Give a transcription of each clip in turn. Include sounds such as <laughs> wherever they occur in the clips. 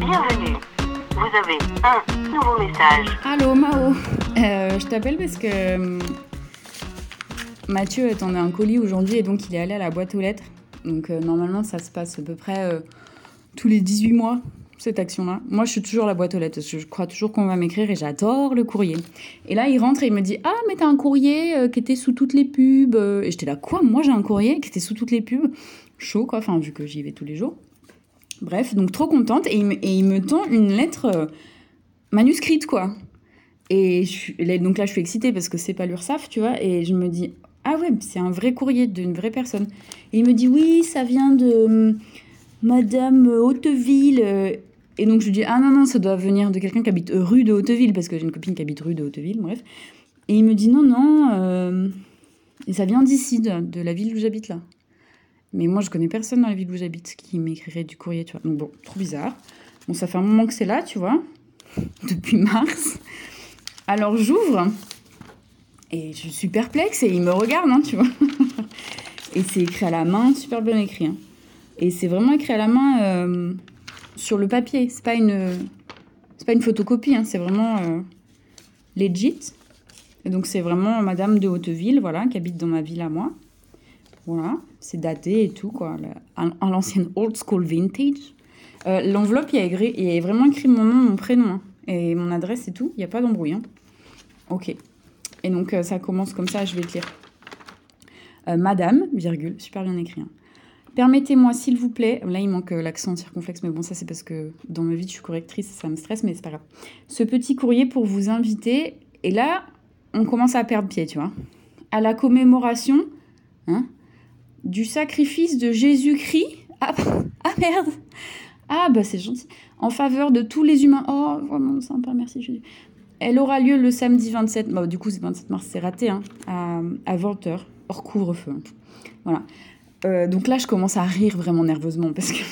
Bienvenue. Vous avez un nouveau message. Allô Mao, Euh, je t'appelle parce que hum, Mathieu attendait un colis aujourd'hui et donc il est allé à la boîte aux lettres. Donc euh, normalement ça se passe à peu près euh, tous les 18 mois, cette action-là. Moi je suis toujours à la boîte aux lettres je crois toujours qu'on va m'écrire et j'adore le courrier. Et là il rentre et il me dit Ah mais t'as un courrier euh, qui était sous toutes les pubs. euh. Et j'étais là quoi? Moi j'ai un courrier qui était sous toutes les pubs? Chaud quoi, enfin vu que j'y vais tous les jours. Bref, donc trop contente et il me, tend une lettre euh, manuscrite quoi. Et donc là, je suis excitée parce que c'est pas l'URSAF, tu vois. Et je me dis, ah ouais, c'est un vrai courrier d'une vraie personne. Et il me dit, oui, ça vient de hum, Madame Hauteville. euh. Et donc je lui dis, ah non, non, ça doit venir de quelqu'un qui habite rue de Hauteville, parce que j'ai une copine qui habite rue de Hauteville, bref. Et il me dit, non, non, euh, et ça vient d'ici, de la ville où j'habite là. Mais moi, je connais personne dans la ville où j'habite qui m'écrirait du courrier, tu vois. Donc bon, trop bizarre. Bon, ça fait un moment que c'est là, tu vois, <laughs> depuis mars. Alors j'ouvre et je suis perplexe et il me regarde, hein, tu vois. <laughs> et c'est écrit à la main, super bien écrit. hein. Et c'est vraiment écrit à la main euh, sur le papier. C'est pas une, c'est pas une photocopie, hein, c'est vraiment euh, legit. Et donc c'est vraiment Madame de Hauteville, voilà, qui habite dans ma ville à moi. Voilà, c'est daté et tout, quoi. à l'ancienne old school vintage. Euh, L'enveloppe, il y, a vraiment écrit mon nom, mon prénom. hein, et mon adresse et tout. Il n'y a pas d'embrouille. hein. Ok. Et donc, euh, ça commence comme ça, je vais te lire. Euh, Madame, virgule, super bien écrit. hein. Permettez-moi, s'il vous plaît, là il manque l'accent circonflexe, mais bon, ça c'est parce que dans ma vie je suis correctrice, ça me stresse, mais c'est pas grave. Ce petit courrier pour vous inviter, et là on commence à perdre pied, tu vois, à la commémoration hein, du sacrifice de Jésus-Christ. Ah, <laughs> ah merde Ah bah c'est gentil. En faveur de tous les humains. Oh, vraiment sympa, merci Jésus. Elle aura lieu le samedi 27, bah, du coup c'est 27 mars, c'est raté, hein, à, à 20h, hors couvre-feu. Voilà. Euh, donc là, je commence à rire vraiment nerveusement parce que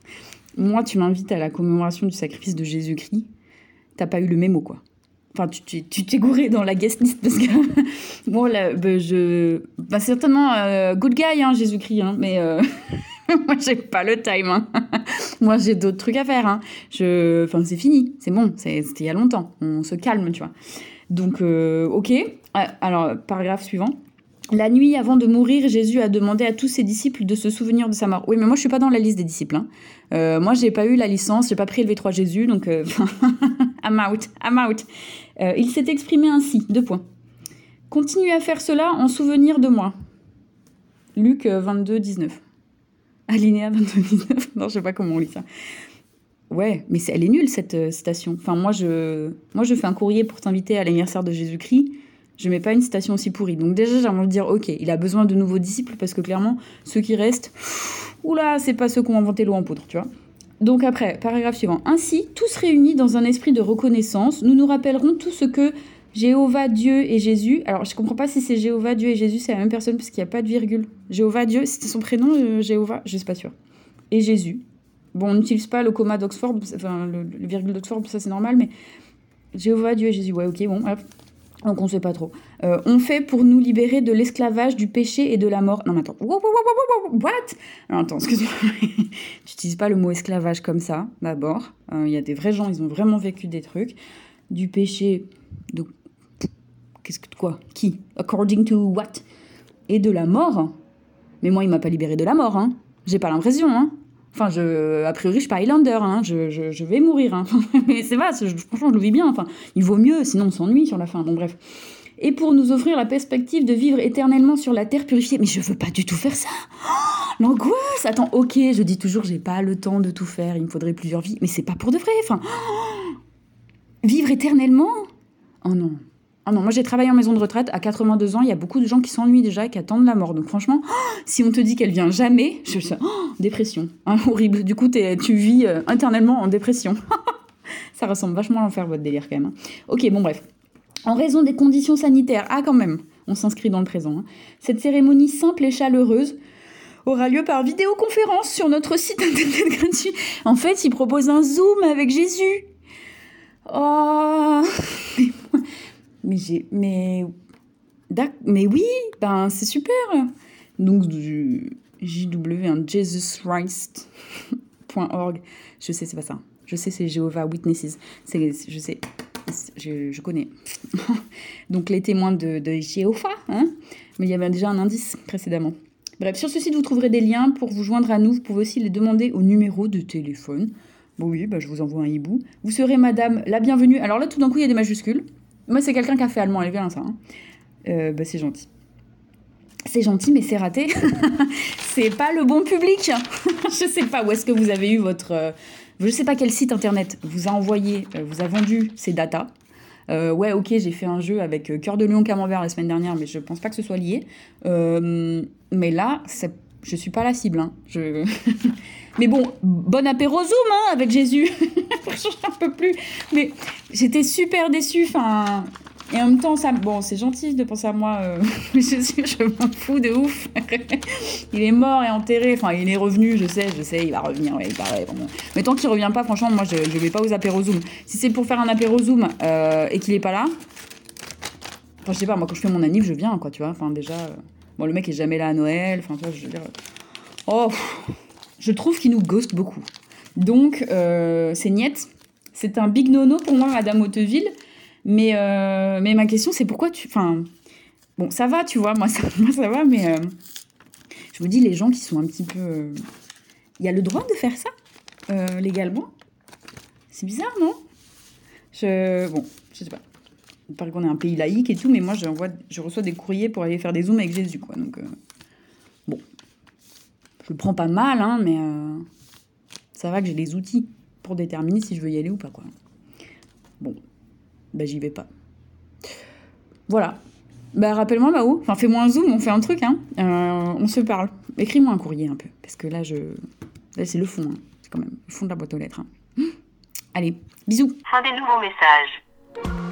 <laughs> moi, tu m'invites à la commémoration du sacrifice de Jésus-Christ, t'as pas eu le mémo, quoi. Enfin, tu t'es gouré dans la guest list parce que <laughs> bon, là, bah, je. Bah, certainement, euh, good guy, hein, Jésus-Christ, hein, mais euh, <laughs> moi, j'ai pas le time. hein. <laughs> moi, j'ai d'autres trucs à faire. hein. Je... Enfin, c'est fini, c'est bon, c'était il y a longtemps. On se calme, tu vois. Donc, euh, ok. Ah, Alors, paragraphe suivant. La nuit avant de mourir, Jésus a demandé à tous ses disciples de se souvenir de sa mort. Oui, mais moi, je suis pas dans la liste des disciples. hein. Euh, moi, j'ai pas eu la licence, j'ai pas pris le V3 Jésus, donc euh, I'm out, I'm out. Euh, il s'est exprimé ainsi, deux points. Continuez à faire cela en souvenir de moi. Luc euh, 22, 19. Alinéa 22, 19. Non, je sais pas comment on lit ça. Ouais, mais elle est nulle cette euh, citation. Enfin, moi je, moi, je fais un courrier pour t'inviter à l'anniversaire de Jésus-Christ. Je mets pas une citation aussi pourrie. Donc, déjà, j'ai envie de dire, ok, il a besoin de nouveaux disciples parce que clairement, ceux qui restent, oula, c'est pas ceux qui ont inventé l'eau en poudre, tu vois. Donc, après, paragraphe suivant. Ainsi, tous réunis dans un esprit de reconnaissance, nous nous rappellerons tout ce que Jéhovah, Dieu et Jésus. Alors, je comprends pas si c'est Jéhovah, Dieu et Jésus, c'est la même personne parce qu'il n'y a pas de virgule. Jéhovah, Dieu, c'était son prénom, euh, Jéhovah, je suis pas sûre. Et Jésus. Bon, on n'utilise pas le comma d'Oxford, enfin le, le virgule d'Oxford, ça c'est normal, mais Jéhovah, Dieu et Jésus, ouais, ok, bon, hop. Donc on sait pas trop. Euh, on fait pour nous libérer de l'esclavage, du péché et de la mort. Non, mais attends. What? Attends, excuse-moi. <laughs> tu n'utilises pas le mot esclavage comme ça, d'abord. Euh, Il y a des vrais gens, ils ont vraiment vécu des trucs. Du péché, de. Qu'est-ce que. Quoi? Qui? According to what? Et de la mort. Mais moi, il m'a pas libéré de la mort, hein. J'ai pas l'impression, hein. Enfin, je, a priori, je suis pas Highlander, hein. je, vais mourir. Hein. <laughs> Mais c'est vrai, je- franchement, je le vis bien. Enfin, il vaut mieux, sinon on s'ennuie sur la fin. Bon, bref. Et pour nous offrir la perspective de vivre éternellement sur la terre purifiée. Mais je veux pas du tout faire ça. <gasps> L'angoisse. Attends, ok, je dis toujours, j'ai pas le temps de tout faire. Il me faudrait plusieurs vies. Mais c'est pas pour de vrai. Enfin, <gasps> vivre éternellement? Oh non. Ah non, moi j'ai travaillé en maison de retraite à 82 ans, il y a beaucoup de gens qui s'ennuient déjà et qui attendent la mort. Donc franchement, <gasps> si on te dit qu'elle vient jamais, je suis oh, <gasps> dépression, Hein, horrible. Du coup, tu vis euh, éternellement en dépression. <laughs> Ça ressemble vachement à l'enfer votre délire quand même. hein. Ok, bon bref. En raison des conditions sanitaires, ah quand même, on s'inscrit dans le présent. hein. Cette cérémonie simple et chaleureuse aura lieu par vidéoconférence sur notre site internet <laughs> gratuit. En fait, il propose un zoom avec Jésus. Oh, mais j'ai, mais, mais oui, ben c'est super. Donc du JW. Je sais, c'est pas ça. Je sais, c'est Jehovah Witnesses. Je sais, je, connais. <laughs> Donc les témoins de, de Jéhovah, hein mais il y avait déjà un indice précédemment. Bref, sur ce site, vous trouverez des liens pour vous joindre à nous. Vous pouvez aussi les demander au numéro de téléphone. Bon, oui, bah, je vous envoie un hibou. Vous serez madame la bienvenue. Alors là, tout d'un coup, il y a des majuscules. Moi, c'est quelqu'un qui a fait allemand, elle est bien ça. Hein. Euh, bah, c'est gentil. C'est gentil, mais c'est raté. <laughs> c'est pas le bon public. <laughs> je sais pas où est-ce que vous avez eu votre. Euh, je sais pas quel site internet vous a envoyé, euh, vous a vendu ces datas. ouais, ok, j'ai fait un jeu avec Cœur de Lion Camembert la semaine dernière, mais je pense pas que ce soit lié. mais là, je suis pas la cible. Hein. Je... <laughs> mais bon, bon apéro Zoom hein, avec Jésus. <laughs> je n'en peux plus. Mais j'étais super déçue. Enfin, et en même temps, ça, bon, c'est gentil de penser à moi. Euh, <laughs> je, je m'en fous de ouf. il est mort et enterré. Enfin, il est revenu, je sais, je sais, il va revenir. Ouais, il paraît, Mais tant qu'il revient pas, franchement, moi, je, je vais pas aux apéros Zoom. Si c'est pour faire un apéro Zoom euh, et qu'il est pas là, enfin, je sais pas, moi, quand je fais mon anniv, je viens, quoi, tu vois. Enfin, déjà, euh, le mec est jamais là à Noël. Enfin, je veux dire. Oh, je trouve qu'il nous ghost beaucoup. Donc, c'est niette. C'est un big nono pour moi, Madame Hauteville. Mais, euh, mais ma question, c'est pourquoi tu. Enfin, bon, ça va, tu vois, moi ça, <laughs> moi, ça va, mais euh, je me dis, les gens qui sont un petit peu. Euh, il y a le droit de faire ça, légalement C'est bizarre, non? Je, Bon, je sais pas. Il paraît qu'on est un pays laïque et tout, mais moi, je, je reçois des courriers pour aller faire des zooms avec Jésus, quoi. Donc, bon. Je le prends pas mal, hein, mais ça va que j'ai des outils pour déterminer si je veux y aller ou pas. Bon, bah j'y vais pas. Voilà. Bah rappelle-moi Mao, enfin fais-moi un zoom, on fait un truc, hein. Euh, on se parle. Écris-moi un courrier un peu, parce que là je, là c'est le fond, hein. c'est quand même le fond de la boîte aux lettres. Hein. Allez, bisous. Fin des nouveaux messages.